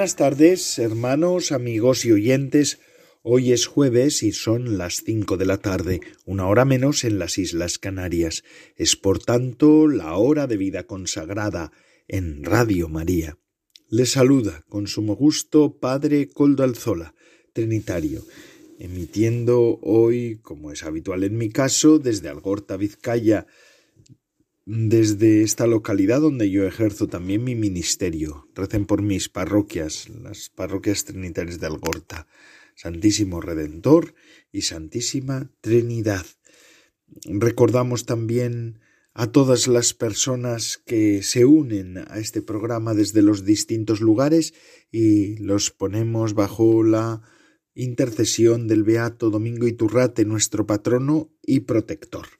Buenas tardes, hermanos, amigos y oyentes. Hoy es jueves y son las cinco de la tarde, una hora menos en las Islas Canarias. Es por tanto la hora de vida consagrada en Radio María. Le saluda con sumo gusto Padre Coldo Alzola, Trinitario, emitiendo hoy, como es habitual en mi caso, desde Algorta, Vizcaya, desde esta localidad donde yo ejerzo también mi ministerio. Recen por mis parroquias, las parroquias trinitarias de Algorta, Santísimo Redentor y Santísima Trinidad. Recordamos también a todas las personas que se unen a este programa desde los distintos lugares y los ponemos bajo la intercesión del Beato Domingo Iturrate, nuestro patrono y protector.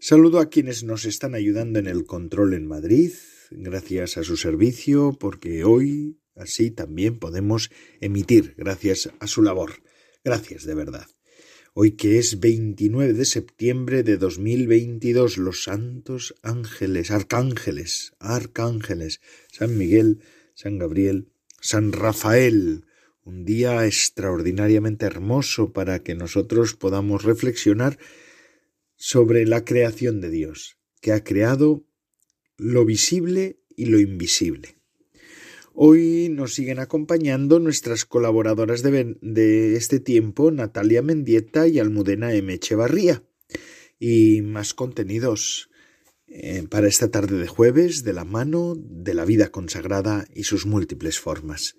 Saludo a quienes nos están ayudando en el control en Madrid, gracias a su servicio, porque hoy así también podemos emitir, gracias a su labor. Gracias de verdad. Hoy que es 29 de septiembre de 2022, los santos ángeles, arcángeles, arcángeles, San Miguel, San Gabriel, San Rafael, un día extraordinariamente hermoso para que nosotros podamos reflexionar sobre la creación de Dios, que ha creado lo visible y lo invisible. Hoy nos siguen acompañando nuestras colaboradoras de, este tiempo, Natalia Mendieta y Almudena M. Echevarría, y más contenidos eh, para esta tarde de jueves de la mano de la vida consagrada y sus múltiples formas.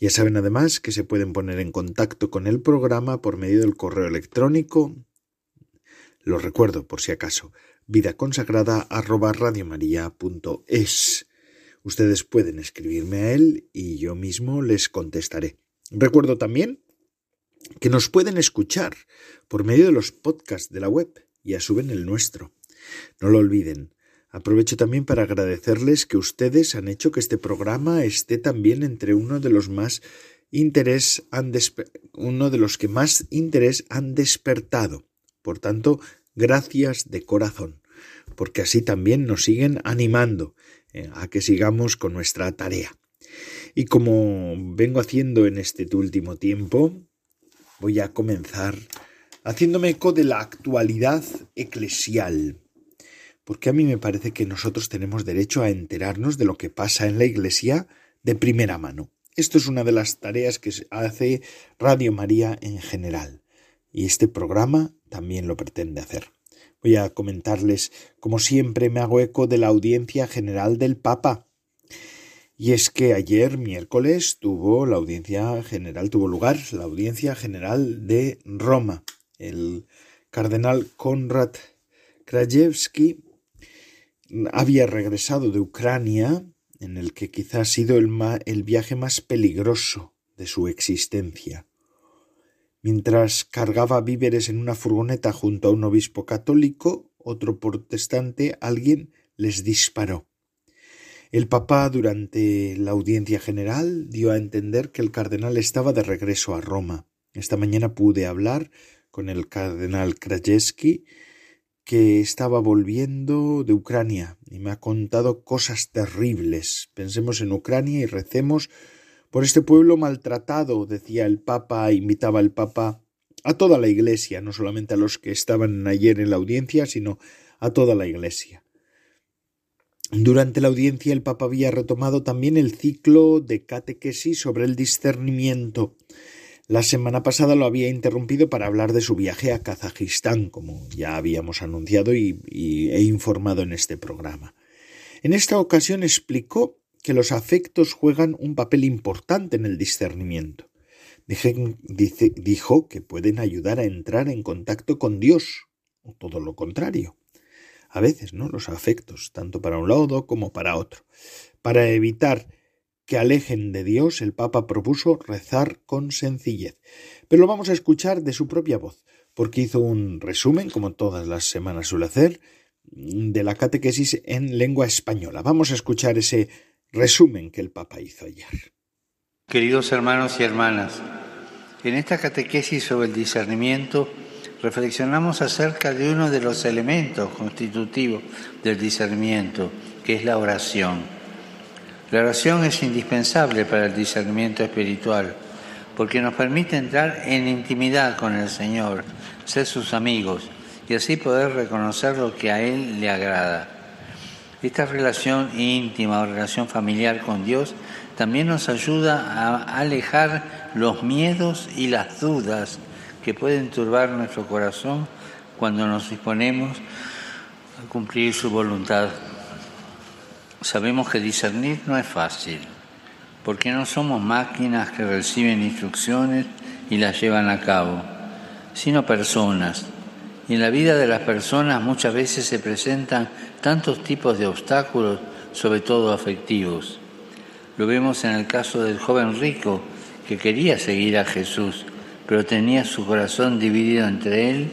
Ya saben además que se pueden poner en contacto con el programa por medio del correo electrónico lo recuerdo por si acaso. Vida consagrada arroba es. Ustedes pueden escribirme a él y yo mismo les contestaré. Recuerdo también que nos pueden escuchar por medio de los podcasts de la web y a suben el nuestro. No lo olviden. Aprovecho también para agradecerles que ustedes han hecho que este programa esté también entre uno de los más interés han uno de los que más interés han despertado. Por tanto, gracias de corazón, porque así también nos siguen animando eh, a que sigamos con nuestra tarea. Y como vengo haciendo en este último tiempo, voy a comenzar haciéndome eco de la actualidad eclesial, porque a mí me parece que nosotros tenemos derecho a enterarnos de lo que pasa en la Iglesia de primera mano. Esto es una de las tareas que hace Radio María en general y este programa también lo pretende hacer. Voy a comentarles, como siempre, me hago eco de la audiencia general del Papa. Y es que ayer, miércoles, tuvo la audiencia general, tuvo lugar la audiencia general de Roma. El cardenal Konrad Krajewski había regresado de Ucrania, en el que quizá ha sido el, el viaje más peligroso de su existencia. Mientras cargaba víveres en una furgoneta junto a un obispo católico, otro protestante, alguien les disparó. El Papa, durante la audiencia general, dio a entender que el cardenal estaba de regreso a Roma. Esta mañana pude hablar con el cardenal Krajewski, que estaba volviendo de Ucrania y me ha contado cosas terribles. Pensemos en Ucrania y recemos por este pueblo maltratado, decía el Papa, invitaba el Papa a toda la Iglesia, no solamente a los que estaban ayer en la audiencia, sino a toda la Iglesia. Durante la audiencia el Papa había retomado también el ciclo de catequesis sobre el discernimiento. La semana pasada lo había interrumpido para hablar de su viaje a Kazajistán, como ya habíamos anunciado y, he informado en este programa. En esta ocasión explicó que los afectos juegan un papel importante en el discernimiento. dijo que pueden ayudar a entrar en contacto con Dios, o todo lo contrario. a veces, ¿no? Los afectos, tanto para un lado como para otro. Para evitar que alejen de Dios, el Papa propuso rezar con sencillez. Pero lo vamos a escuchar de su propia voz, porque hizo un resumen, como todas las semanas suele hacer, de la catequesis en lengua española. Vamos a escuchar ese resumen que el Papa hizo ayer. Queridos hermanos y hermanas, en esta catequesis sobre el discernimiento reflexionamos acerca de uno de los elementos constitutivos del discernimiento, que es la oración. La oración es indispensable para el discernimiento espiritual porque nos permite entrar en intimidad con el Señor, ser sus amigos y así poder reconocer lo que a Él le agrada. Esta relación íntima o relación familiar con Dios también nos ayuda a alejar los miedos y las dudas que pueden turbar nuestro corazón cuando nos disponemos a cumplir su voluntad. Sabemos que discernir no es fácil, porque no somos máquinas que reciben instrucciones y las llevan a cabo, sino personas. Y en la vida de las personas muchas veces se presentan tantos tipos de obstáculos, sobre todo afectivos. Lo vemos en el caso del joven rico que quería seguir a Jesús, pero tenía su corazón dividido entre él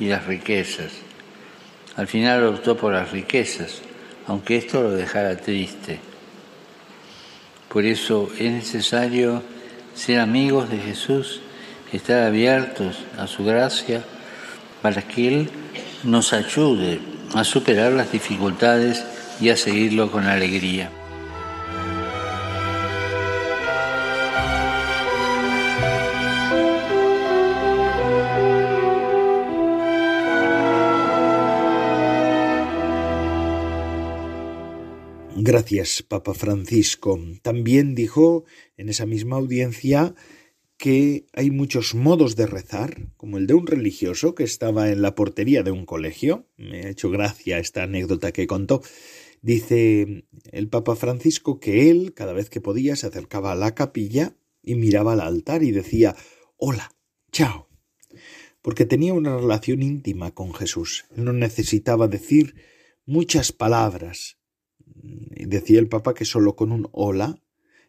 y las riquezas. Al final optó por las riquezas aunque esto lo dejara triste. Por eso es necesario ser amigos de Jesús, estar abiertos a su gracia para que Él nos ayude a superar las dificultades y a seguirlo con alegría. Gracias, Papa Francisco. También dijo en esa misma audiencia que hay muchos modos de rezar, como el de un religioso que estaba en la portería de un colegio. Me ha hecho gracia esta anécdota que contó. Dice el Papa Francisco que él, cada vez que podía, se acercaba a la capilla y miraba al altar y decía Hola, chao. Porque tenía una relación íntima con Jesús. No necesitaba decir muchas palabras, decía el Papa que solo con un hola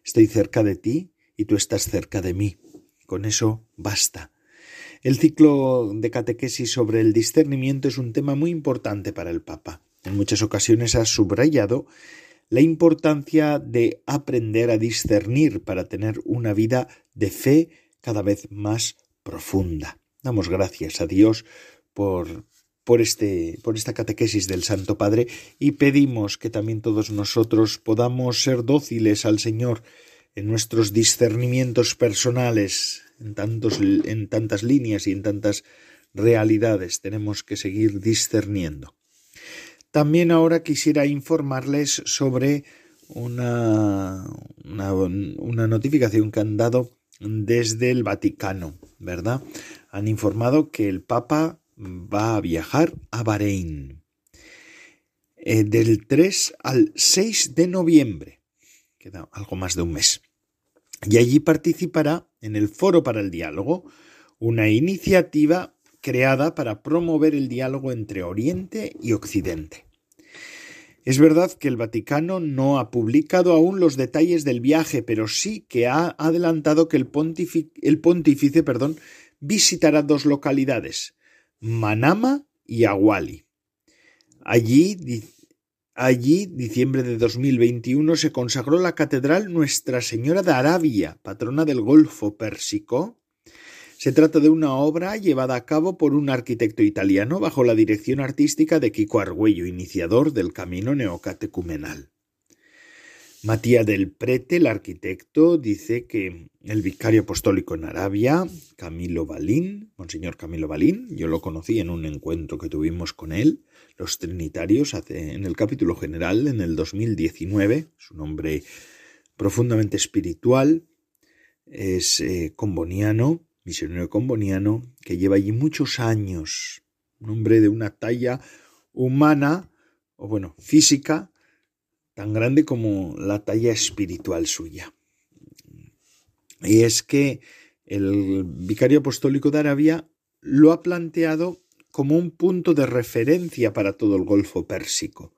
estoy cerca de ti y tú estás cerca de mí. Con eso basta. El ciclo de catequesis sobre el discernimiento es un tema muy importante para el Papa. En muchas ocasiones ha subrayado la importancia de aprender a discernir para tener una vida de fe cada vez más profunda. Damos gracias a Dios por por, este, por esta catequesis del Santo Padre y pedimos que también todos nosotros podamos ser dóciles al Señor en nuestros discernimientos personales, en, tantos, en tantas líneas y en tantas realidades tenemos que seguir discerniendo. También ahora quisiera informarles sobre una, una, notificación que han dado desde el Vaticano, ¿verdad? Han informado que el Papa va a viajar a Bahrein eh, del 3 al 6 de noviembre. Queda algo más de un mes. Y allí participará en el Foro para el Diálogo, una iniciativa creada para promover el diálogo entre Oriente y Occidente. Es verdad que el Vaticano no ha publicado aún los detalles del viaje, pero sí que ha adelantado que el, el pontífice perdón, visitará dos localidades, Manama y Aguali. Allí, allí, diciembre de 2021, se consagró la Catedral Nuestra Señora de Arabia, patrona del Golfo Pérsico. Se trata de una obra llevada a cabo por un arquitecto italiano bajo la dirección artística de Kiko Argüello, iniciador del camino neocatecumenal. Matías del Prete, el arquitecto, dice que el vicario apostólico en Arabia, Camilo Balín, Monseñor Camilo Balín, yo lo conocí en un encuentro que tuvimos con él, los Trinitarios, en el capítulo general, en el 2019, es un hombre profundamente espiritual, es eh, comboniano, misionero comboniano, que lleva allí muchos años, un hombre de una talla humana, o bueno, física, tan grande como la talla espiritual suya. Y es que el vicario apostólico de Arabia lo ha planteado como un punto de referencia para todo el Golfo Pérsico.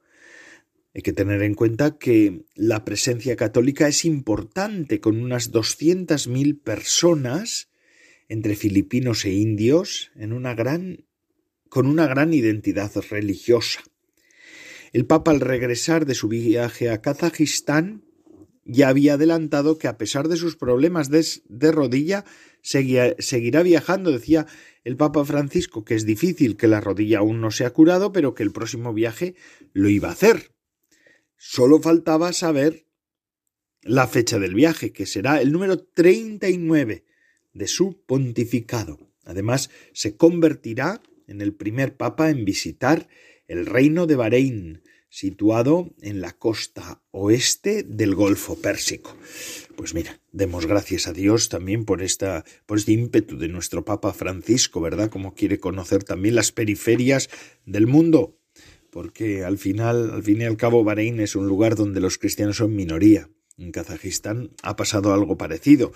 Hay que tener en cuenta que la presencia católica es importante, con unas 200.000 personas entre filipinos e indios con una gran identidad religiosa. El Papa al regresar de su viaje a Kazajistán ya había adelantado que a pesar de sus problemas de, rodilla seguirá viajando, decía el Papa Francisco, que es difícil, que la rodilla aún no se ha curado, pero que el próximo viaje lo iba a hacer. Solo faltaba saber la fecha del viaje, que será el número 39 de su pontificado. Además, se convertirá en el primer papa en visitar el reino de Bahrein, situado en la costa oeste del Golfo Pérsico. Pues mira, demos gracias a Dios también por esta por este ímpetu de nuestro Papa Francisco, ¿verdad? Como quiere conocer también las periferias del mundo porque al final, al fin y al cabo, Bahrein es un lugar donde los cristianos son minoría. En Kazajistán ha pasado algo parecido.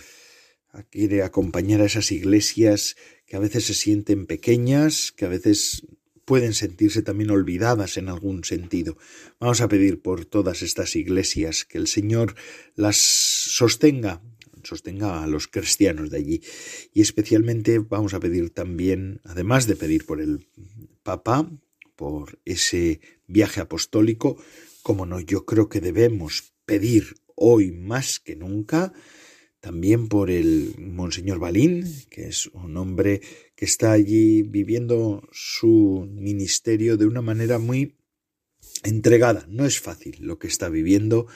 Quiere acompañar a esas iglesias que a veces se sienten pequeñas, que a veces pueden sentirse también olvidadas en algún sentido. Vamos a pedir por todas estas iglesias que el Señor las sostenga, sostenga a los cristianos de allí. Y especialmente vamos a pedir también, además de pedir por el Papa, por ese viaje apostólico, como no, yo creo que debemos pedir hoy más que nunca también por el Monseñor Balín, que es un hombre que está allí viviendo su ministerio de una manera muy entregada. No es fácil lo que está viviendo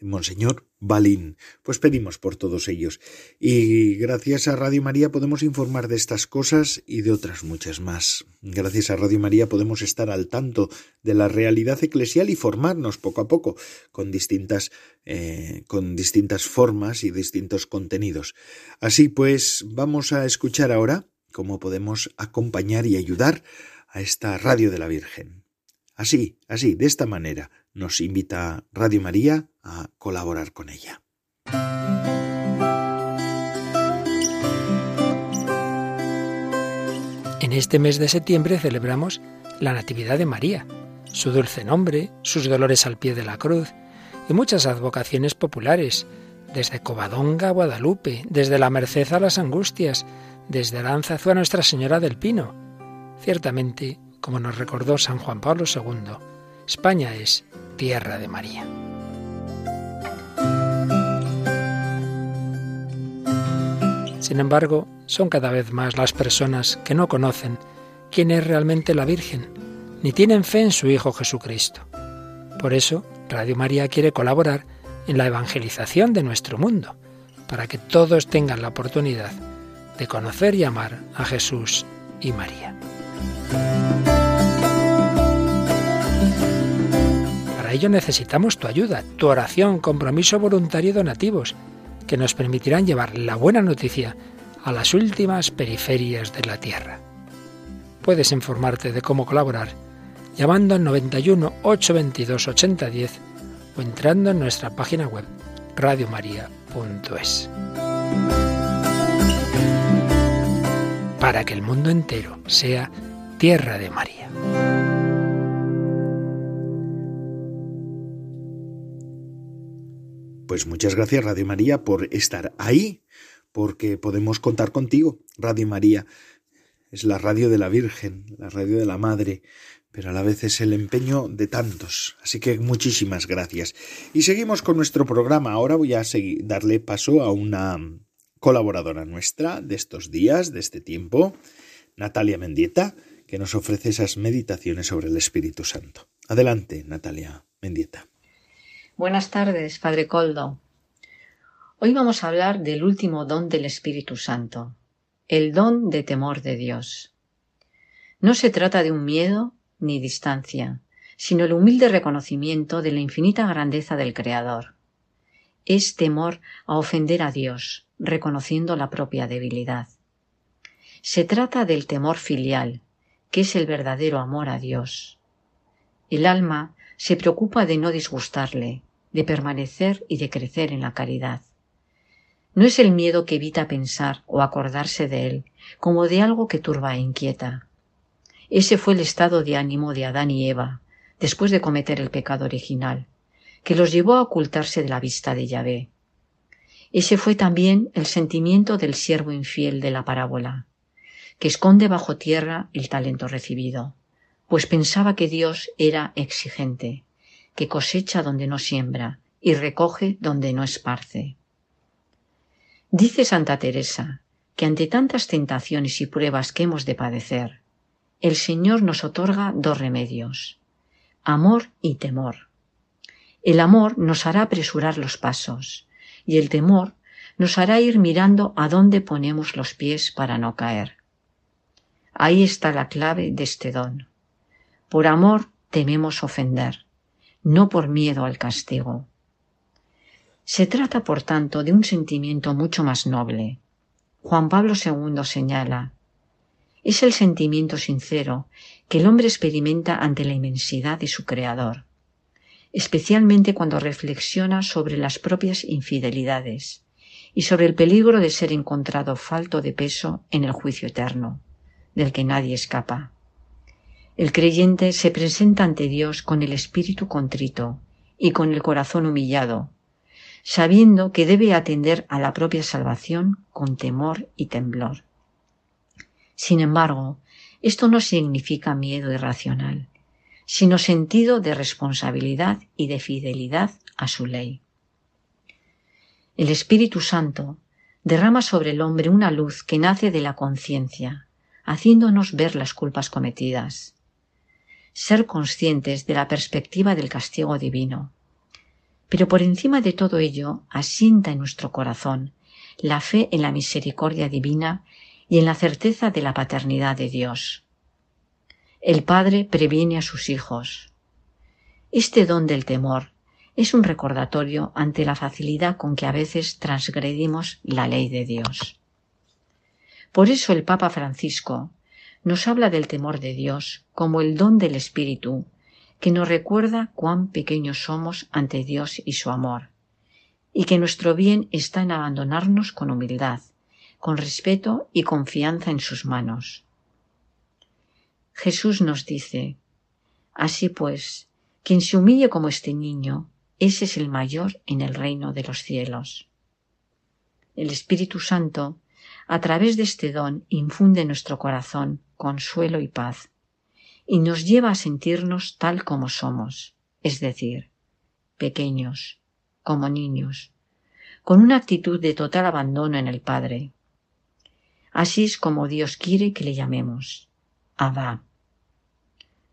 Monseñor Balín. Pues pedimos por todos ellos. Y gracias a Radio María podemos informar de estas cosas y de otras muchas más. Gracias a Radio María podemos estar al tanto de la realidad eclesial y formarnos poco a poco con distintas, eh, con distintas formas y distintos contenidos. Así pues, vamos a escuchar ahora cómo podemos acompañar y ayudar a esta Radio de la Virgen. Así, así, de esta manera, nos invita Radio María a colaborar con ella. En este mes de septiembre celebramos la Natividad de María, su dulce nombre, sus dolores al pie de la cruz y muchas advocaciones populares, desde Covadonga a Guadalupe, desde la Merced a las Angustias, desde Aranzazu a Nuestra Señora del Pino. Ciertamente, como nos recordó San Juan Pablo II, España es tierra de María. Sin embargo, son cada vez más las personas que no conocen quién es realmente la Virgen, ni tienen fe en su Hijo Jesucristo. Por eso, Radio María quiere colaborar en la evangelización de nuestro mundo, para que todos tengan la oportunidad de conocer y amar a Jesús y María. Para ello necesitamos tu ayuda, tu oración, compromiso voluntario y donativos, que nos permitirán llevar la buena noticia a las últimas periferias de la Tierra. Puedes informarte de cómo colaborar llamando al 91 822 8010 entrando en nuestra página web radiomaria.es. Para que el mundo entero sea tierra de María. Pues muchas gracias Radio María por estar ahí, porque podemos contar contigo. Radio María es la radio de la Virgen, la radio de la Madre, pero a la vez es el empeño de tantos. Así que muchísimas gracias. Y seguimos con nuestro programa. Ahora voy a seguir, darle paso a una colaboradora nuestra de estos días, de este tiempo, Natalia Mendieta, que nos ofrece esas meditaciones sobre el Espíritu Santo. Adelante, Natalia Mendieta. Buenas tardes, Padre Coldo. Hoy vamos a hablar del último don del Espíritu Santo, el don de temor de Dios. No se trata de un miedo ni distancia, sino el humilde reconocimiento de la infinita grandeza del Creador. Es temor a ofender a Dios, reconociendo la propia debilidad. Se trata del temor filial, que es el verdadero amor a Dios. El alma se preocupa de no disgustarle, de permanecer y de crecer en la caridad. No es el miedo que evita pensar o acordarse de él como de algo que turba e inquieta. Ese fue el estado de ánimo de Adán y Eva, después de cometer el pecado original, que los llevó a ocultarse de la vista de Yahvé. Ese fue también el sentimiento del siervo infiel de la parábola, que esconde bajo tierra el talento recibido, pues pensaba que Dios era exigente, que cosecha donde no siembra y recoge donde no esparce. Dice Santa Teresa que ante tantas tentaciones y pruebas que hemos de padecer, el Señor nos otorga dos remedios, amor y temor. El amor nos hará apresurar los pasos y el temor nos hará ir mirando a dónde ponemos los pies para no caer. Ahí está la clave de este don. Por amor tememos ofender, no por miedo al castigo. Se trata, por tanto, de un sentimiento mucho más noble. Juan Pablo II señala es el sentimiento sincero que el hombre experimenta ante la inmensidad de su Creador, especialmente cuando reflexiona sobre las propias infidelidades y sobre el peligro de ser encontrado falto de peso en el juicio eterno, del que nadie escapa. El creyente se presenta ante Dios con el espíritu contrito y con el corazón humillado, sabiendo que debe atender a la propia salvación con temor y temblor. Sin embargo, esto no significa miedo irracional, sino sentido de responsabilidad y de fidelidad a su ley. El Espíritu Santo derrama sobre el hombre una luz que nace de la conciencia, haciéndonos ver las culpas cometidas, ser conscientes de la perspectiva del castigo divino. Pero por encima de todo ello asienta en nuestro corazón la fe en la misericordia divina y en la certeza de la paternidad de Dios. El Padre previene a sus hijos. Este don del temor es un recordatorio ante la facilidad con que a veces transgredimos la ley de Dios. Por eso el Papa Francisco nos habla del temor de Dios como el don del Espíritu, que nos recuerda cuán pequeños somos ante Dios y su amor, y que nuestro bien está en abandonarnos con humildad, con respeto y confianza en sus manos. Jesús nos dice, Así pues, quien se humille como este niño, ese es el mayor en el reino de los cielos. El Espíritu Santo, a través de este don, infunde nuestro corazón consuelo y paz, y nos lleva a sentirnos tal como somos, es decir, pequeños, como niños, con una actitud de total abandono en el Padre, Así es como Dios quiere que le llamemos. Abba.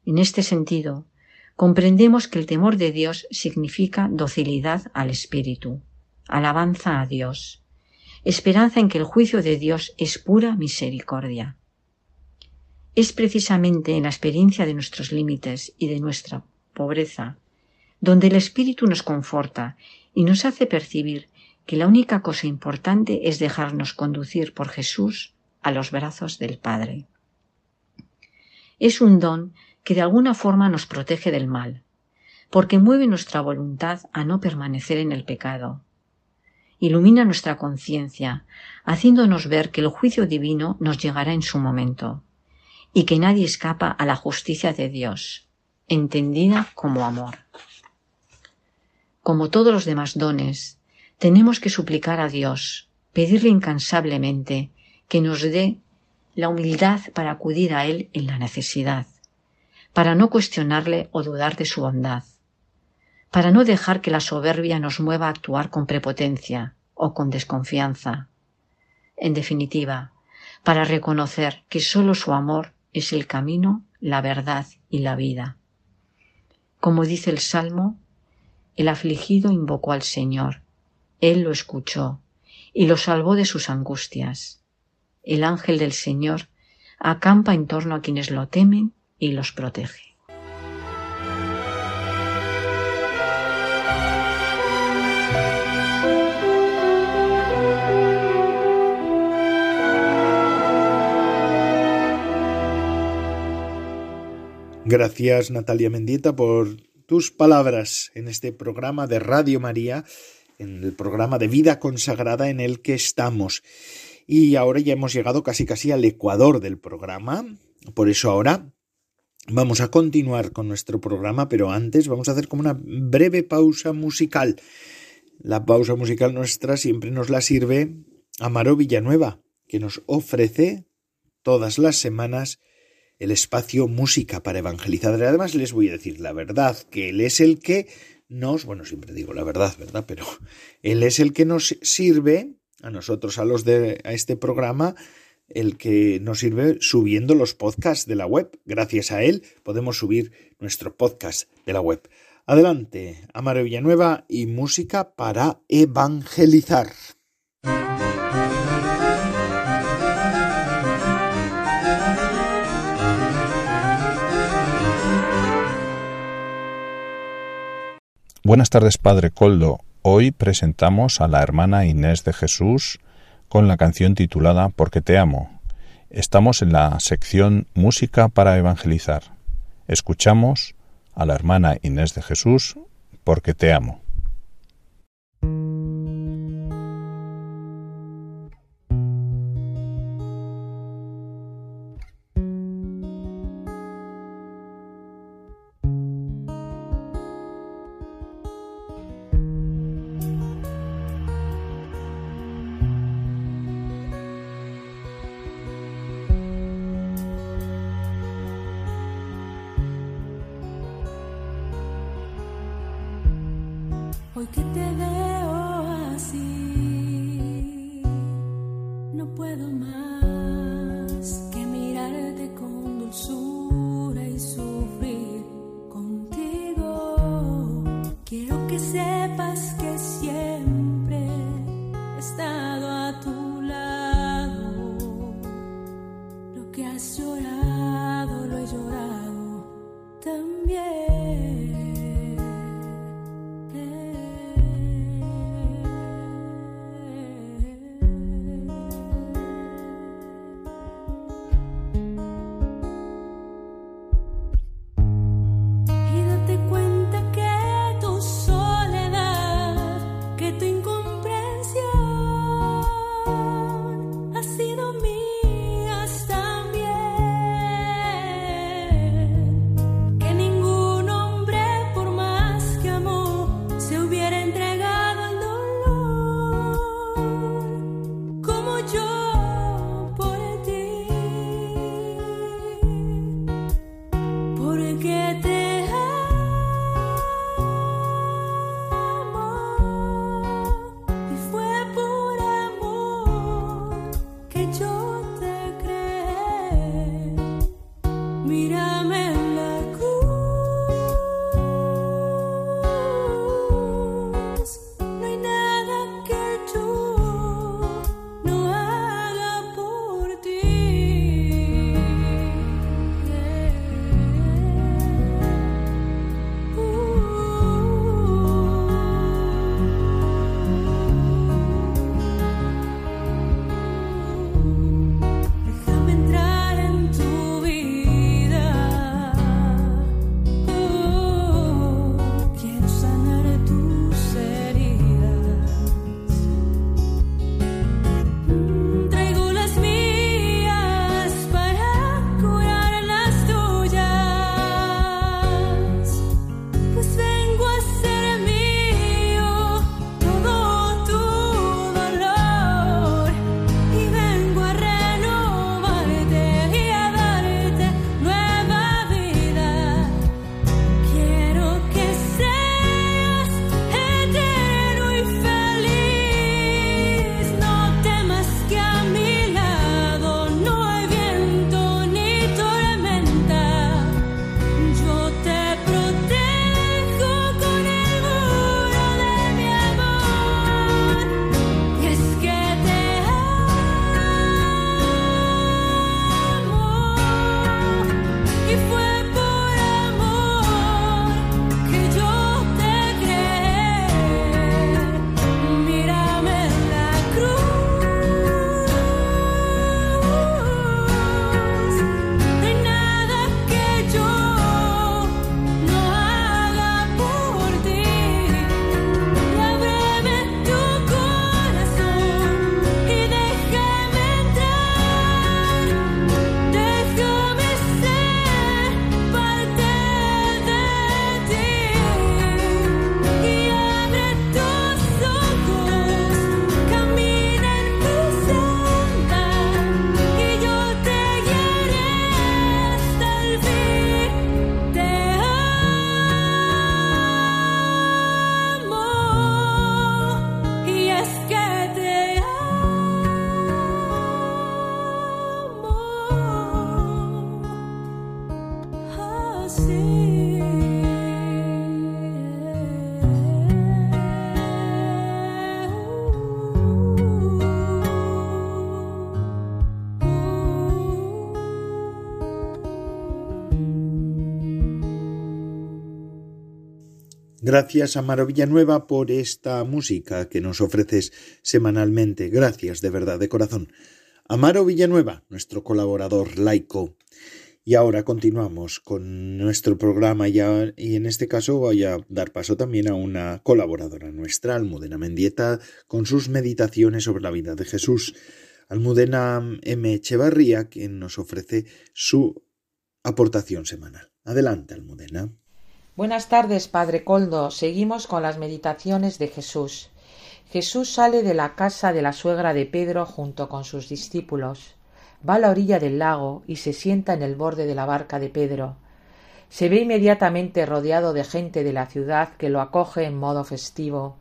En este sentido, comprendemos que el temor de Dios significa docilidad al Espíritu, alabanza a Dios, esperanza en que el juicio de Dios es pura misericordia. Es precisamente en la experiencia de nuestros límites y de nuestra pobreza donde el Espíritu nos conforta y nos hace percibir que la única cosa importante es dejarnos conducir por Jesús a los brazos del Padre. Es un don que de alguna forma nos protege del mal, porque mueve nuestra voluntad a no permanecer en el pecado. Ilumina nuestra conciencia, haciéndonos ver que el juicio divino nos llegará en su momento, y que nadie escapa a la justicia de Dios, entendida como amor. Como todos los demás dones, tenemos que suplicar a Dios, pedirle incansablemente que nos dé la humildad para acudir a Él en la necesidad, para no cuestionarle o dudar de su bondad, para no dejar que la soberbia nos mueva a actuar con prepotencia o con desconfianza. En definitiva, para reconocer que sólo su amor es el camino, la verdad y la vida. Como dice el Salmo, el afligido invocó al Señor, Él lo escuchó y lo salvó de sus angustias el ángel del Señor acampa en torno a quienes lo temen y los protege. Gracias Natalia Mendieta por tus palabras en este programa de Radio María, en el programa de vida consagrada en el que estamos. Y ahora ya hemos llegado casi casi al ecuador del programa. Por eso ahora Vamos a continuar con nuestro programa, pero antes vamos a hacer como una breve pausa musical. La pausa musical nuestra siempre nos la sirve Amaro Villanueva, que nos ofrece todas las semanas el espacio música para evangelizar. Además, les voy a decir la verdad, que él es el que nos, bueno, siempre digo la verdad, ¿verdad? Pero él es el que nos sirve, a nosotros, a los de a este programa, el que nos sirve subiendo los podcasts de la web. Gracias a él podemos subir nuestro podcast de la web. Adelante, Amaro Villanueva y música para evangelizar. Buenas tardes, Padre Coldo. Hoy presentamos a la hermana Inés de Jesús con la canción titulada Porque te amo. Estamos en la sección Música para Evangelizar. Escuchamos a la hermana Inés de Jesús Porque te amo. Gracias, Amaro Villanueva, por esta música que nos ofreces semanalmente. Gracias, de verdad, de corazón. Amaro Villanueva, nuestro colaborador laico. Y ahora continuamos con nuestro programa ya, y en este caso voy a dar paso también a una colaboradora nuestra, Almudena Mendieta, con sus meditaciones sobre la vida de Jesús. Almudena M. Echevarría, quien nos ofrece su aportación semanal. Adelante, Almudena. Buenas tardes, Padre Coldo. Seguimos con las meditaciones de Jesús. Jesús sale de la casa de la suegra de Pedro junto con sus discípulos. Va a la orilla del lago y se sienta en el borde de la barca de Pedro. Se ve inmediatamente rodeado de gente de la ciudad que lo acoge en modo festivo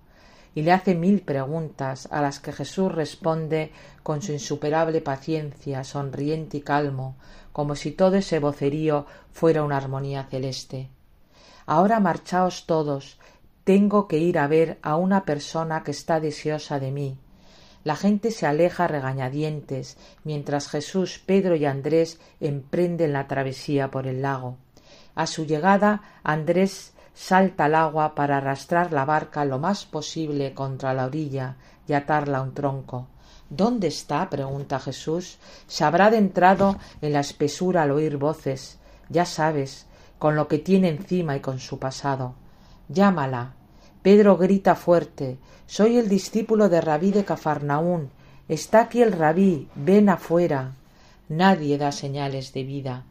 y le hace mil preguntas a las que Jesús responde con su insuperable paciencia, sonriente y calmo, como si todo ese vocerío fuera una armonía celeste. Ahora marchaos todos, tengo que ir a ver a una persona que está deseosa de mí. La gente se aleja regañadientes, mientras Jesús, Pedro y Andrés emprenden la travesía por el lago. A su llegada, Andrés salta al agua para arrastrar la barca lo más posible contra la orilla y atarla a un tronco. ¿Dónde está? pregunta Jesús. Se habrá adentrado en la espesura al oír voces. Ya sabes, con lo que tiene encima y con su pasado. Llámala. Pedro grita fuerte. Soy el discípulo de Rabí de Cafarnaún. Está aquí el Rabí. Ven afuera. Nadie da señales de vida.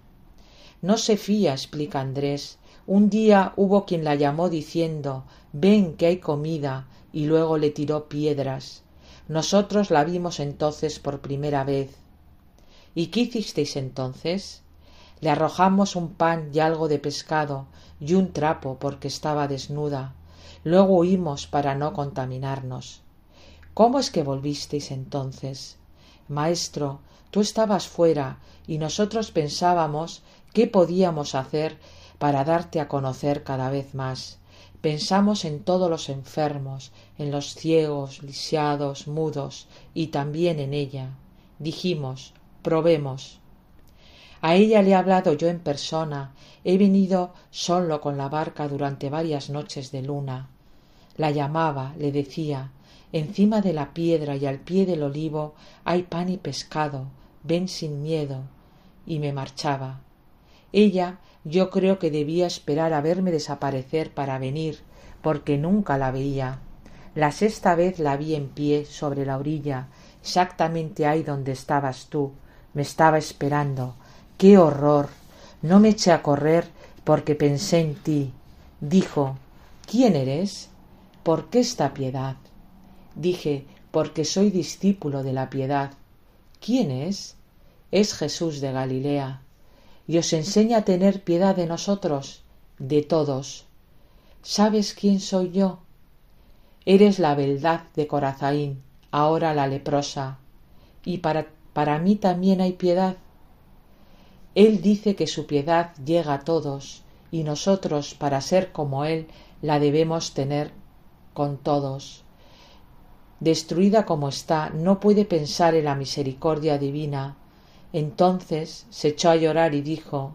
No se fía, explica Andrés. Un día hubo quien la llamó diciendo Ven que hay comida y luego le tiró piedras. Nosotros la vimos entonces por primera vez. ¿Y qué hicisteis entonces? Le arrojamos un pan y algo de pescado y un trapo porque estaba desnuda. Luego huimos para no contaminarnos. ¿Cómo es que volvisteis entonces? Maestro, tú estabas fuera y nosotros pensábamos qué podíamos hacer para darte a conocer cada vez más. Pensamos en todos los enfermos, en los ciegos, lisiados, mudos, y también en ella. Dijimos, probemos. A ella le he hablado yo en persona, he venido solo con la barca durante varias noches de luna. La llamaba, le decía, encima de la piedra y al pie del olivo hay pan y pescado, ven sin miedo, y me marchaba. Ella yo creo que debía esperar a verme desaparecer para venir, porque nunca la veía. La sexta vez la vi en pie sobre la orilla, exactamente ahí donde estabas tú. Me estaba esperando, ¡Qué horror! No me eché a correr porque pensé en ti. Dijo ¿Quién eres? ¿Por qué esta piedad? Dije porque soy discípulo de la piedad. ¿Quién es? Es Jesús de Galilea. Y os enseña a tener piedad de nosotros, de todos. ¿Sabes quién soy yo? Eres la beldad de Corazaín, ahora la leprosa. Y para, para mí también hay piedad. Él dice que su piedad llega a todos, y nosotros, para ser como Él, la debemos tener con todos. Destruida como está, no puede pensar en la misericordia divina. Entonces se echó a llorar y dijo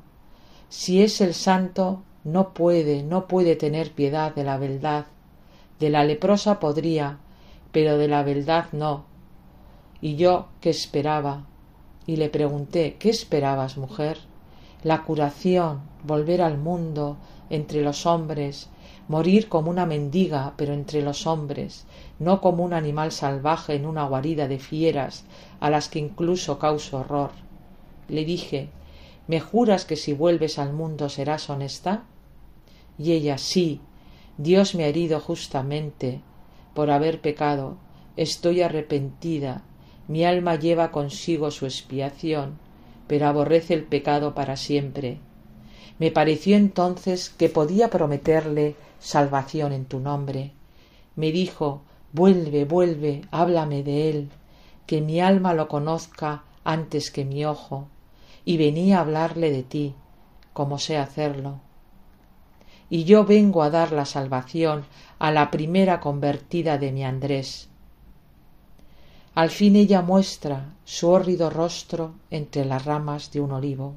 Si es el santo, no puede, no puede tener piedad de la verdad. De la leprosa podría, pero de la verdad no. Y yo, ¿qué esperaba? Y le pregunté ¿Qué esperabas, mujer? La curación, volver al mundo, entre los hombres, morir como una mendiga, pero entre los hombres, no como un animal salvaje en una guarida de fieras a las que incluso causo horror. Le dije ¿Me juras que si vuelves al mundo serás honesta? Y ella sí, Dios me ha herido justamente por haber pecado, estoy arrepentida mi alma lleva consigo su expiación, pero aborrece el pecado para siempre. Me pareció entonces que podía prometerle salvación en tu nombre. Me dijo Vuelve, vuelve, háblame de él, que mi alma lo conozca antes que mi ojo, y venía a hablarle de ti, como sé hacerlo. Y yo vengo a dar la salvación a la primera convertida de mi Andrés. Al fin ella muestra su hórrido rostro entre las ramas de un olivo.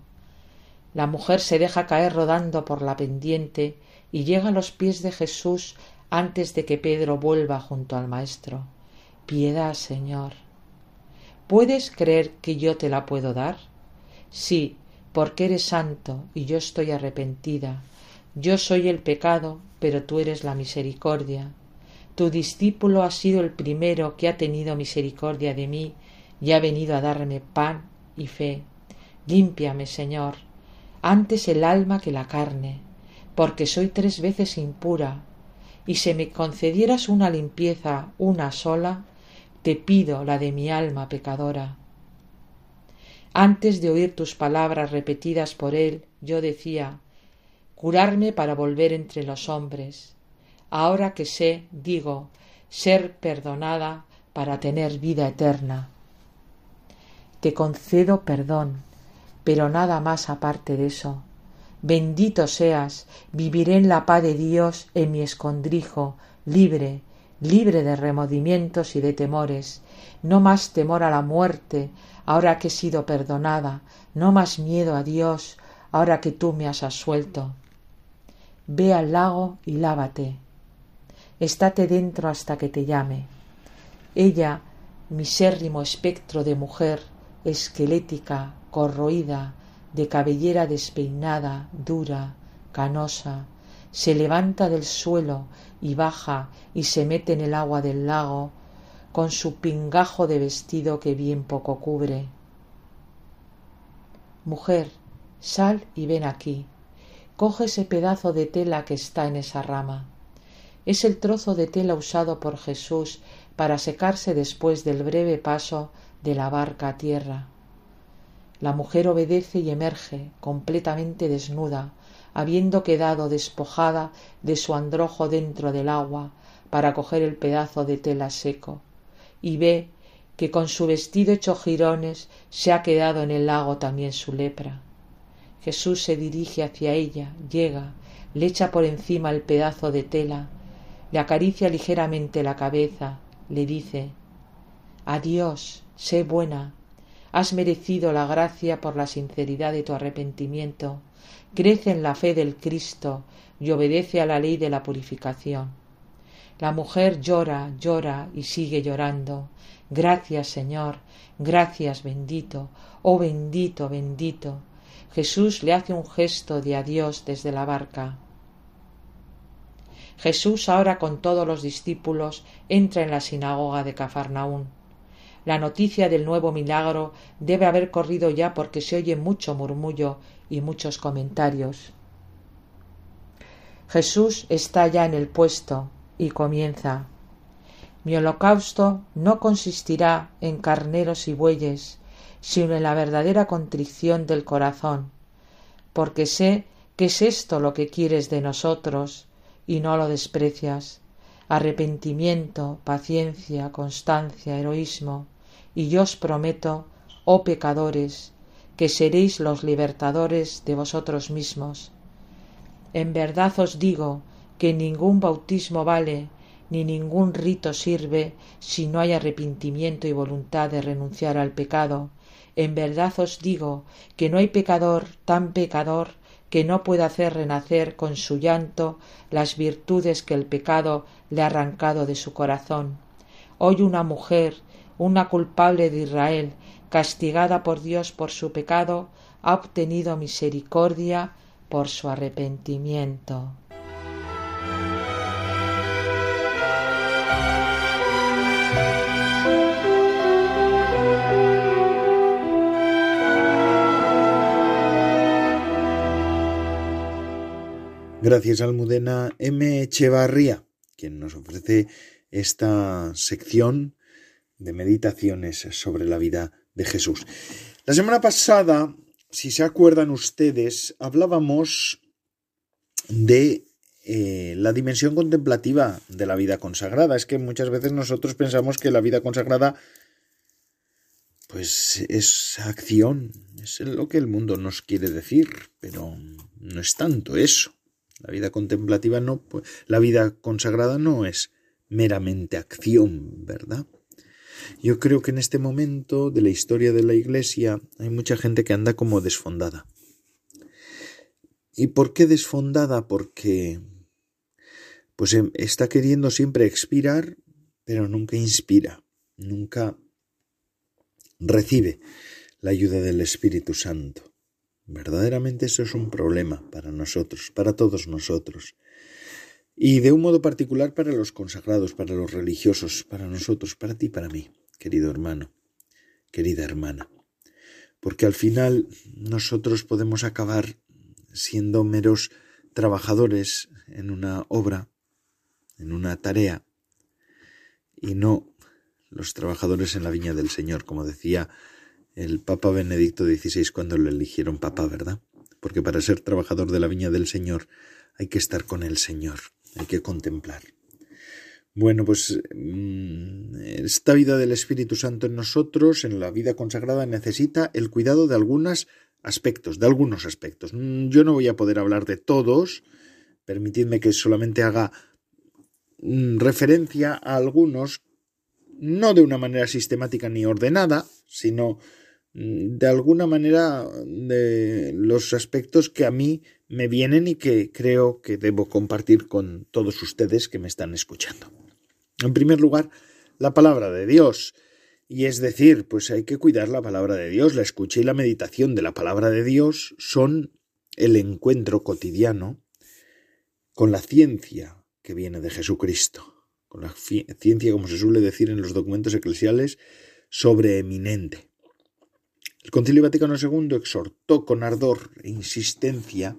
La mujer se deja caer rodando por la pendiente y llega a los pies de Jesús antes de que Pedro vuelva junto al Maestro. Piedad, Señor. ¿Puedes creer que yo te la puedo dar? Sí, porque eres santo y yo estoy arrepentida. Yo soy el pecado, pero tú eres la misericordia. Tu discípulo ha sido el primero que ha tenido misericordia de mí y ha venido a darme pan y fe. Límpiame, Señor, antes el alma que la carne, porque soy tres veces impura, y si me concedieras una limpieza una sola, te pido la de mi alma pecadora. Antes de oír tus palabras repetidas por él, yo decía curarme para volver entre los hombres. Ahora que sé, digo, ser perdonada para tener vida eterna. Te concedo perdón, pero nada más aparte de eso. Bendito seas, viviré en la paz de Dios en mi escondrijo, libre, libre de remordimientos y de temores, no más temor a la muerte, ahora que he sido perdonada, no más miedo a Dios, ahora que tú me has asuelto. Ve al lago y lávate. Estate dentro hasta que te llame. Ella, misérrimo espectro de mujer, esquelética, corroída, de cabellera despeinada, dura, canosa, se levanta del suelo y baja y se mete en el agua del lago con su pingajo de vestido que bien poco cubre. Mujer, sal y ven aquí. Coge ese pedazo de tela que está en esa rama. Es el trozo de tela usado por Jesús para secarse después del breve paso de la barca a tierra. La mujer obedece y emerge completamente desnuda, habiendo quedado despojada de su androjo dentro del agua para coger el pedazo de tela seco, y ve que con su vestido hecho jirones se ha quedado en el lago también su lepra. Jesús se dirige hacia ella, llega, le echa por encima el pedazo de tela, le acaricia ligeramente la cabeza, le dice Adiós, sé buena, has merecido la gracia por la sinceridad de tu arrepentimiento, crece en la fe del Cristo y obedece a la ley de la purificación. La mujer llora, llora y sigue llorando. Gracias, Señor, gracias, bendito, oh bendito, bendito. Jesús le hace un gesto de adiós desde la barca. Jesús ahora con todos los discípulos entra en la sinagoga de Cafarnaún. La noticia del nuevo milagro debe haber corrido ya porque se oye mucho murmullo y muchos comentarios. Jesús está ya en el puesto y comienza. Mi holocausto no consistirá en carneros y bueyes, sino en la verdadera contrición del corazón, porque sé que es esto lo que quieres de nosotros y no lo desprecias. Arrepentimiento, paciencia, constancia, heroísmo, y yo os prometo, oh pecadores, que seréis los libertadores de vosotros mismos. En verdad os digo que ningún bautismo vale, ni ningún rito sirve si no hay arrepentimiento y voluntad de renunciar al pecado. En verdad os digo que no hay pecador tan pecador que no pueda hacer renacer con su llanto las virtudes que el pecado le ha arrancado de su corazón. Hoy una mujer, una culpable de Israel, castigada por Dios por su pecado, ha obtenido misericordia por su arrepentimiento. Gracias Almudena M. Echevarría, quien nos ofrece esta sección de meditaciones sobre la vida de Jesús. La semana pasada, si se acuerdan ustedes, hablábamos de eh, la dimensión contemplativa de la vida consagrada. Es que muchas veces nosotros pensamos que la vida consagrada pues es acción, es lo que el mundo nos quiere decir, pero no es tanto eso. La vida contemplativa no, pues, la vida consagrada no es meramente acción, ¿verdad? Yo creo que en este momento de la historia de la Iglesia hay mucha gente que anda como desfondada. ¿Y por qué desfondada? Porque pues em, está queriendo siempre expirar, pero nunca inspira, nunca recibe la ayuda del Espíritu Santo. Verdaderamente eso es un problema para nosotros, para todos nosotros. Y de un modo particular para los consagrados, para los religiosos, para nosotros, para ti, para mí, querido hermano, querida hermana. Porque al final nosotros podemos acabar siendo meros trabajadores en una obra, en una tarea, y no los trabajadores en la viña del Señor, como decía el Papa Benedicto XVI cuando lo eligieron Papa, ¿verdad? Porque para ser trabajador de la viña del Señor hay que estar con el Señor, hay que contemplar. Bueno, pues mm, esta vida del Espíritu Santo en nosotros, en la vida consagrada, necesita el cuidado de algunos aspectos, de algunos aspectos. Mm, yo no voy a poder hablar de todos, permitidme que solamente haga mm, referencia a algunos no de una manera sistemática ni ordenada, sino de alguna manera de los aspectos que a mí me vienen y que creo que debo compartir con todos ustedes que me están escuchando. En primer lugar, la palabra de Dios. Y es decir, pues hay que cuidar la palabra de Dios. La escucha y la meditación de la palabra de Dios son el encuentro cotidiano con la ciencia que viene de Jesucristo con la ciencia, como se suele decir en los documentos eclesiales, sobreeminente. El Concilio Vaticano II exhortó con ardor e insistencia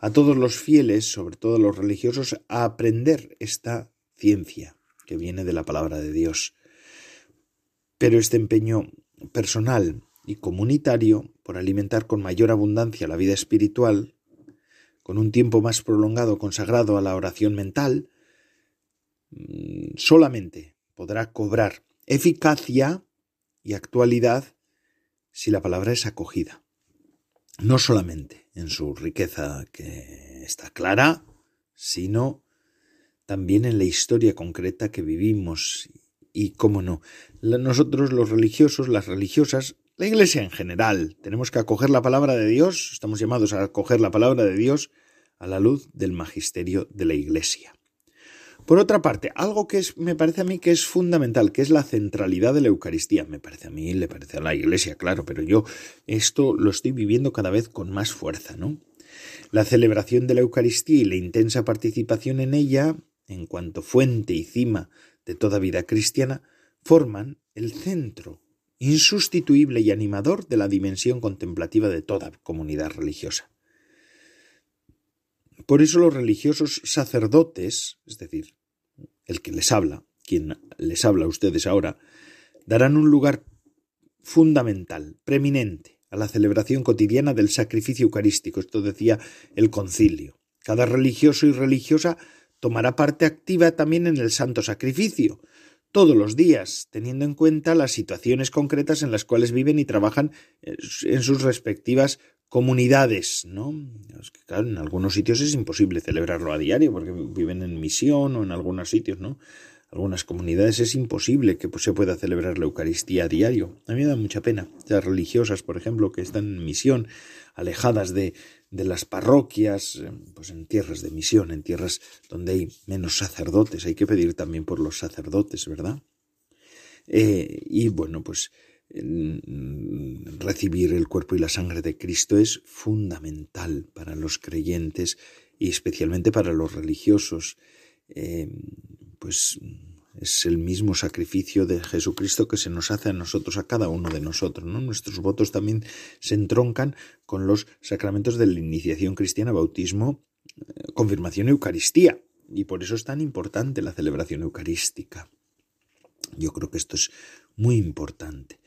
a todos los fieles, sobre todo a los religiosos, a aprender esta ciencia que viene de la palabra de Dios. Pero este empeño personal y comunitario por alimentar con mayor abundancia la vida espiritual, con un tiempo más prolongado consagrado a la oración mental, Mm, solamente podrá cobrar eficacia y actualidad si la palabra es acogida. No solamente en su riqueza que está clara, sino también en la historia concreta que vivimos y, cómo no, nosotros los religiosos, las religiosas, la Iglesia en general, tenemos que acoger la palabra de Dios, estamos llamados a acoger la palabra de Dios a la luz del magisterio de la Iglesia. Por otra parte, algo que es, me parece a mí que es fundamental, que es la centralidad de la Eucaristía. Me parece a mí, le parece a la Iglesia, claro, pero yo esto lo estoy viviendo cada vez con más fuerza, ¿no? La celebración de la Eucaristía y la intensa participación en ella, en cuanto fuente y cima de toda vida cristiana, forman el centro insustituible y animador de la dimensión contemplativa de toda comunidad religiosa. Por eso los religiosos sacerdotes, es decir, el que les habla, quien les habla a ustedes ahora, darán un lugar fundamental, preeminente, a la celebración cotidiana del sacrificio eucarístico. Esto decía el concilio. Cada religioso y religiosa tomará parte activa también en el santo sacrificio, todos los días, teniendo en cuenta las situaciones concretas en las cuales viven y trabajan en sus respectivas comunidades, ¿no? que, claro, en algunos sitios es imposible celebrarlo a diario porque viven en misión o en algunos sitios, ¿no? Algunas comunidades es imposible que pues, se pueda celebrar la Eucaristía a diario. A mí me da mucha pena. Las religiosas, por ejemplo, que están en misión, alejadas de, de las parroquias, eh, pues en tierras de misión, en tierras donde hay menos sacerdotes. Hay que pedir también por los sacerdotes, ¿verdad? Eh, y bueno, pues recibir el cuerpo y la sangre de Cristo es fundamental para los creyentes y especialmente para los religiosos. Eh, pues es el mismo sacrificio de Jesucristo que se nos hace a nosotros, a cada uno de nosotros. ¿no? Nuestros votos también se entroncan con los sacramentos de la iniciación cristiana, bautismo, eh, confirmación, Eucaristía. Y por eso es tan importante la celebración eucarística. Yo creo que esto es muy importante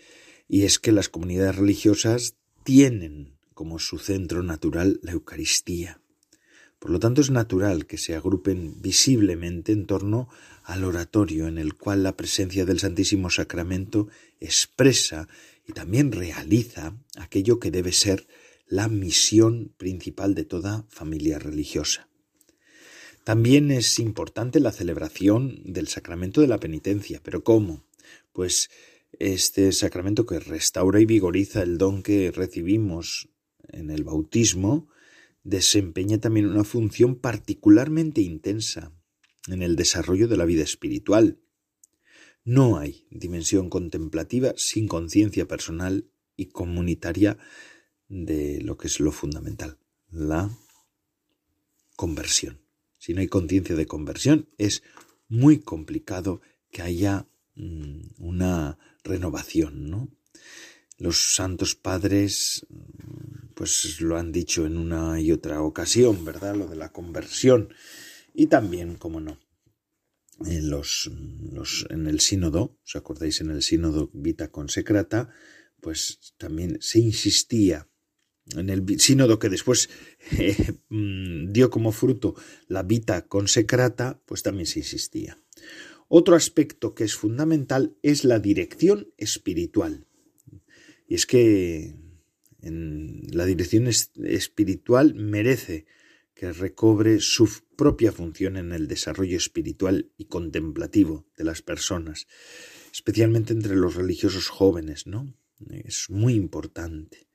y es que las comunidades religiosas tienen como su centro natural la Eucaristía. Por lo tanto, es natural que se agrupen visiblemente en torno al oratorio en el cual la presencia del Santísimo Sacramento expresa y también realiza aquello que debe ser la misión principal de toda familia religiosa. También es importante la celebración del sacramento de la penitencia. ¿Pero cómo? Pues este sacramento que restaura y vigoriza el don que recibimos en el bautismo desempeña también una función particularmente intensa en el desarrollo de la vida espiritual. No hay dimensión contemplativa sin conciencia personal y comunitaria de lo que es lo fundamental, la conversión. Si no hay conciencia de conversión, es muy complicado que haya una renovación, ¿no? Los santos padres mm, pues lo han dicho en una y otra ocasión, ¿verdad? Lo de la conversión. Y también, como no, en, los, los, en el sínodo, ¿os acordáis? En el sínodo Vita Consecrata, pues también se insistía en el sínodo que después eh, mm, dio como fruto la Vita Consecrata, pues también se insistía. Otro aspecto que es fundamental es la dirección espiritual. Y es que la dirección espiritual merece que recobre su propia función en el desarrollo espiritual y contemplativo de las personas, especialmente entre los religiosos jóvenes, ¿no? Es muy importante.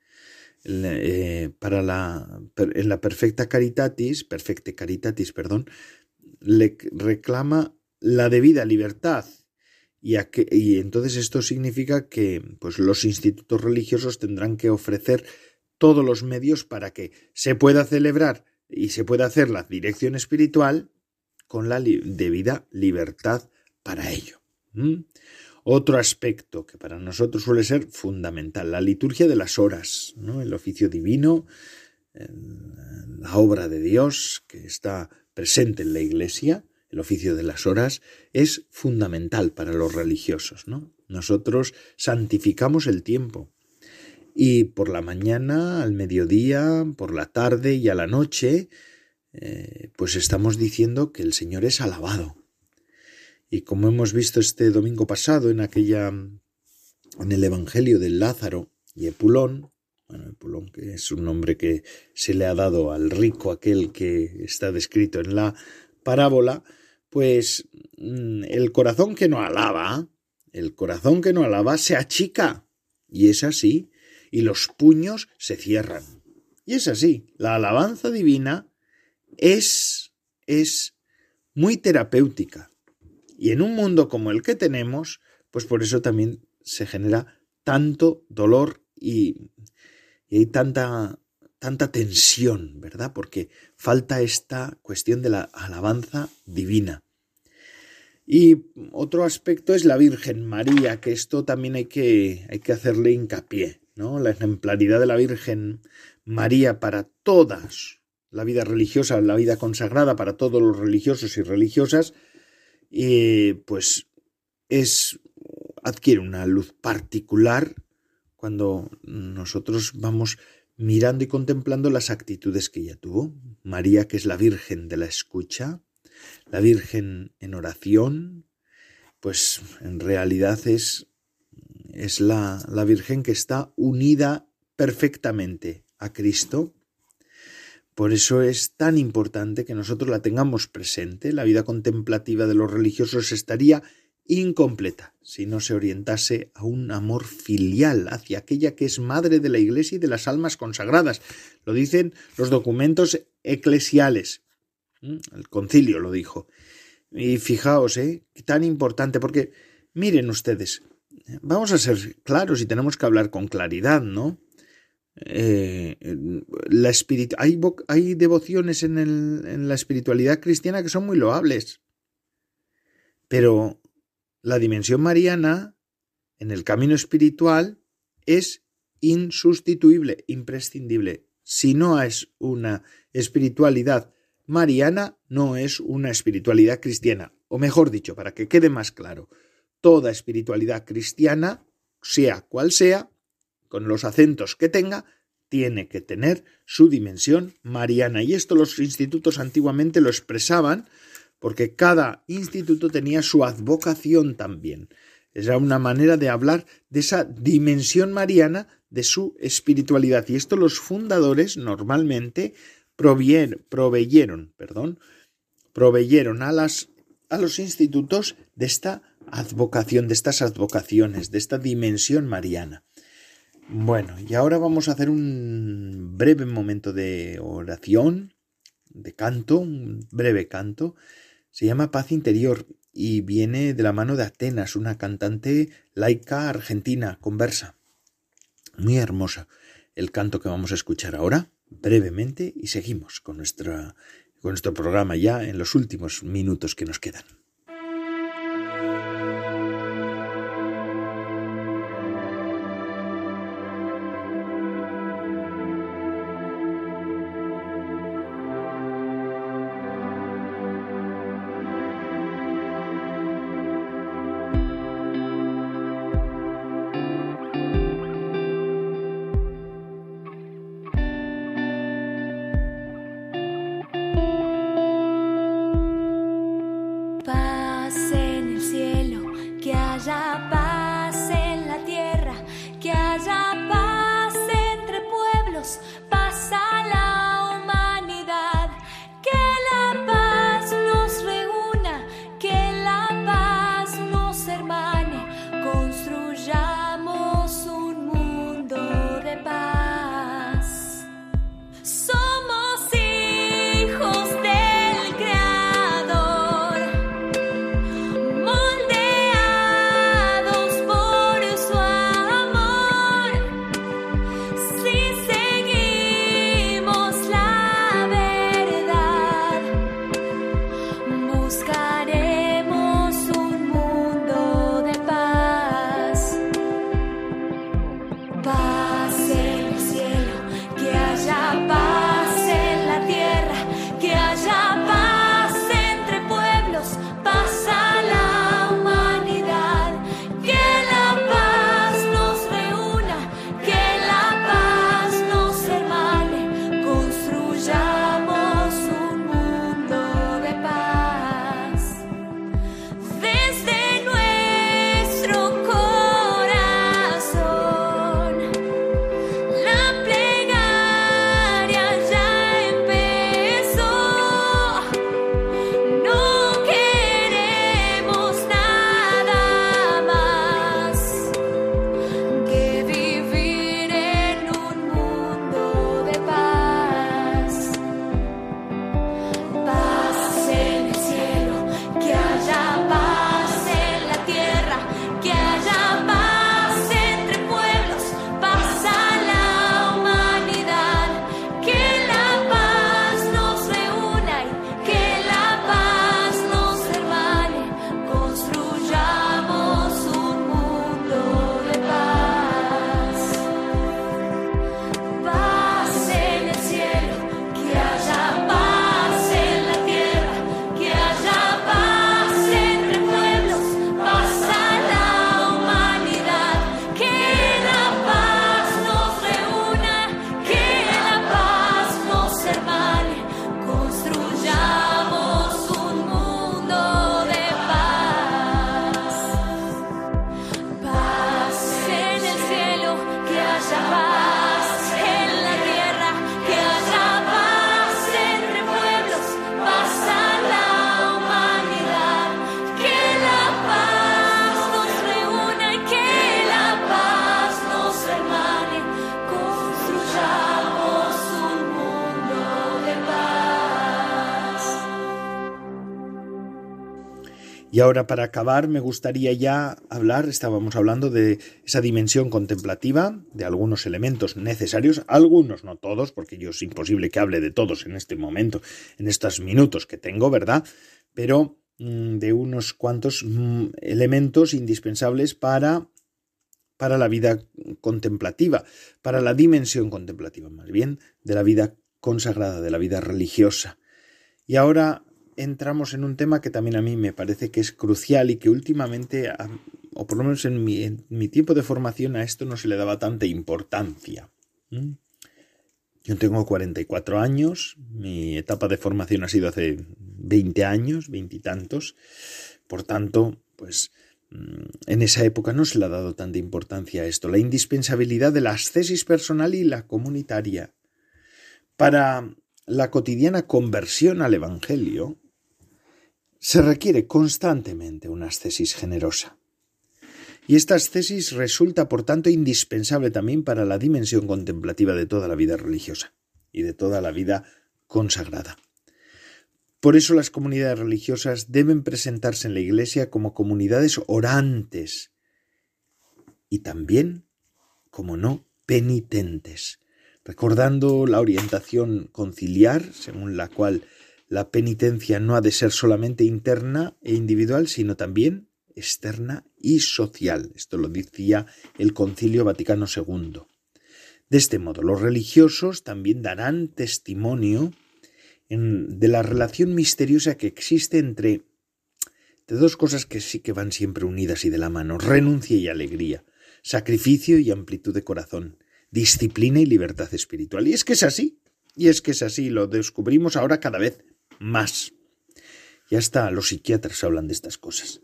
Eh, para la, en la perfecta caritatis, perfecte caritatis, perdón, le reclama la debida libertad. Y, entonces esto significa que pues, los institutos religiosos tendrán que ofrecer todos los medios para que se pueda celebrar y se pueda hacer la dirección espiritual con la debida libertad para ello. Otro aspecto que para nosotros suele ser fundamental, la liturgia de las horas, ¿no? el oficio divino, la obra de Dios que está presente en la Iglesia, el oficio de las horas, es fundamental para los religiosos. ¿no? Nosotros santificamos el tiempo y por la mañana, al mediodía, por la tarde y a la noche, eh, pues estamos diciendo que el Señor es alabado. Y como hemos visto este domingo pasado en aquella en el Evangelio del Lázaro y Epulón, bueno, Epulón que es un nombre que se le ha dado al rico aquel que está descrito en la parábola, pues mm, el corazón que no alaba, el corazón que no alaba se achica. Y es así, y los puños se cierran. Y es así, la alabanza divina es es muy terapéutica. Y en un mundo como el que tenemos, pues por eso también se genera tanto dolor y, y hay tanta tanta tensión, ¿verdad? Porque falta esta cuestión de la alabanza divina. Y otro aspecto es la Virgen María, que esto también hay que, hay que hacerle hincapié. ¿no? La ejemplaridad de la Virgen María para todas, la vida religiosa, la vida consagrada para todos los religiosos y religiosas, y pues es adquiere una luz particular cuando nosotros vamos mirando y contemplando las actitudes que ella tuvo. María, que es la Virgen de la escucha, la Virgen en oración, pues en realidad es es la, la Virgen que está unida perfectamente a Cristo. Por eso es tan importante que nosotros la tengamos presente. La vida contemplativa de los religiosos estaría incompleta si no se orientase a un amor filial hacia aquella que es madre de la Iglesia y de las almas consagradas. Lo dicen los documentos eclesiales. ¿Mm? El concilio lo dijo. Y fijaos, ¿eh? Tan importante, porque miren ustedes, vamos a ser claros y tenemos que hablar con claridad, ¿no? Eh, la hay, hay, devociones en la espiritualidad cristiana que son muy loables, pero la dimensión mariana en el camino espiritual es insustituible, imprescindible. Si no es una espiritualidad mariana, no es una espiritualidad cristiana. O mejor dicho, para que quede más claro, toda espiritualidad cristiana, sea cual sea, con los acentos que tenga, tiene que tener su dimensión mariana. Y esto los institutos antiguamente lo expresaban porque cada instituto tenía su advocación también. Era una manera de hablar de esa dimensión mariana de su espiritualidad. Y esto los fundadores normalmente proveyeron, perdón, proveyeron a, las, a los institutos de esta advocación, de estas advocaciones, de esta dimensión mariana. Bueno, y ahora vamos a hacer un breve momento de oración, de canto, un breve canto. Se llama Paz Interior y viene de la mano de Atenas, una cantante laica argentina, conversa. Muy hermosa el canto que vamos a escuchar ahora, brevemente, y seguimos con, con nuestro programa ya en los últimos minutos que nos quedan. Ahora para acabar me gustaría ya hablar, estábamos hablando de esa dimensión contemplativa, de algunos elementos necesarios, algunos no todos, porque yo es imposible que hable de todos en este momento, en estos minutos que tengo, ¿verdad? Pero mm, de unos cuantos mm, elementos indispensables para para la vida contemplativa, para la dimensión contemplativa, más bien, de la vida consagrada, de la vida religiosa. Y ahora entramos en un tema que también a mí me parece que es crucial y que últimamente, o por lo menos en mi, tiempo de formación, a esto no se le daba tanta importancia. Yo tengo 44 años, mi etapa de formación ha sido hace 20 años, veintitantos, por tanto, pues mm, en esa época no se le ha dado tanta importancia a esto, la indispensabilidad de la ascesis personal y la comunitaria. Para la cotidiana conversión al Evangelio, se requiere constantemente una ascesis generosa. Y esta ascesis resulta, por tanto, indispensable también para la dimensión contemplativa de toda la vida religiosa y de toda la vida consagrada. Por eso las comunidades religiosas deben presentarse en la Iglesia como comunidades orantes y también, como no, penitentes, recordando la orientación conciliar, según la cual la penitencia no ha de ser solamente interna e individual, sino también externa y social. Esto lo decía el Concilio Vaticano II. De este modo, los religiosos también darán testimonio de la relación misteriosa que existe entre de dos cosas que sí que van siempre unidas y de la mano, renuncia y alegría, sacrificio y amplitud de corazón, disciplina y libertad espiritual. Y es que es así, y es que es así, lo descubrimos ahora cada vez más. Ya está, los psiquiatras hablan de estas cosas.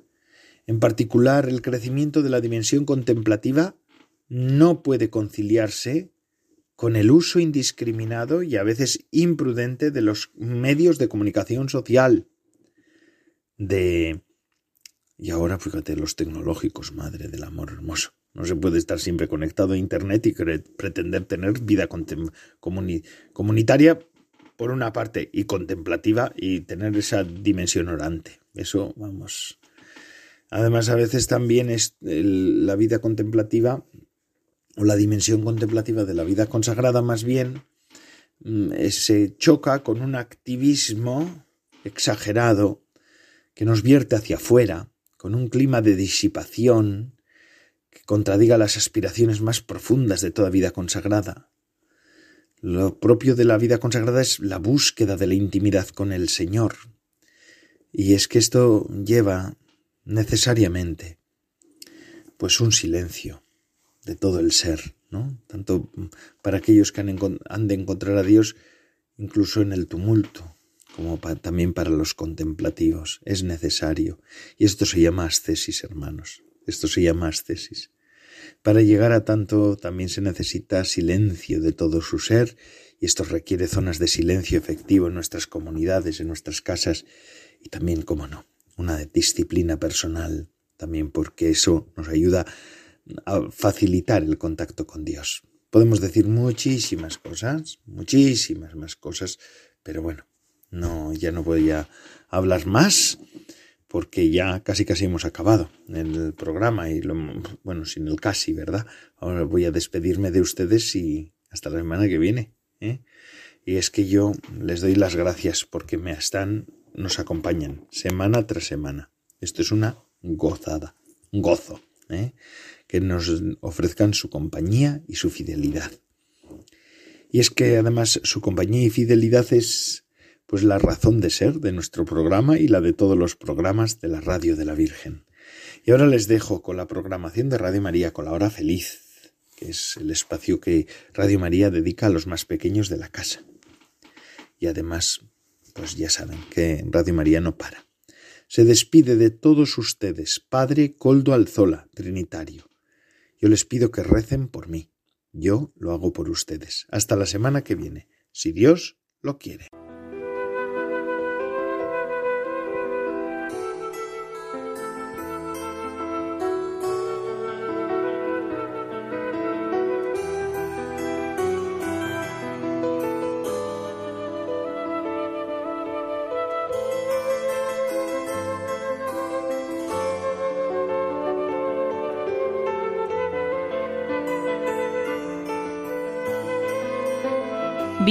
En particular, el crecimiento de la dimensión contemplativa no puede conciliarse con el uso indiscriminado y a veces imprudente de los medios de comunicación social, de... Y ahora fíjate los tecnológicos, madre del amor hermoso. No se puede estar siempre conectado a Internet y pretender tener vida comunitaria por una parte y contemplativa y tener esa dimensión orante. Eso, vamos, Además, a veces también es la vida contemplativa o la dimensión contemplativa de la vida consagrada más bien mm, se choca con un activismo exagerado que nos vierte hacia afuera, con un clima de disipación que contradiga las aspiraciones más profundas de toda vida consagrada. Lo propio de la vida consagrada es la búsqueda de la intimidad con el Señor. Y es que esto lleva necesariamente pues un silencio de todo el ser, ¿no? Tanto para aquellos que han, de encontrar a Dios incluso en el tumulto, como también para los contemplativos. Es necesario. Y esto se llama ascesis, hermanos. Esto se llama ascesis. Para llegar a tanto también se necesita silencio de todo su ser y esto requiere zonas de silencio efectivo en nuestras comunidades, en nuestras casas y también, como no, una disciplina personal también porque eso nos ayuda a facilitar el contacto con Dios. Podemos decir muchísimas cosas, muchísimas más cosas, pero bueno, no, ya no voy a hablar más porque ya casi casi hemos acabado el programa y lo, bueno, sin el casi, ¿verdad? Ahora voy a despedirme de ustedes y hasta la semana que viene. ¿eh? Y es que yo les doy las gracias porque me están nos acompañan semana tras semana. Esto es una gozada, gozo, ¿eh? que nos ofrezcan su compañía y su fidelidad. Y es que además su compañía y fidelidad es pues la razón de ser de nuestro programa y la de todos los programas de la Radio de la Virgen. Y ahora les dejo con la programación de Radio María con la hora feliz, que es el espacio que Radio María dedica a los más pequeños de la casa. Y además pues ya saben que Radio María no para. Se despide de todos ustedes, Padre Coldo Alzola, Trinitario. Yo les pido que recen por mí. Yo lo hago por ustedes. Hasta la semana que viene, si Dios lo quiere.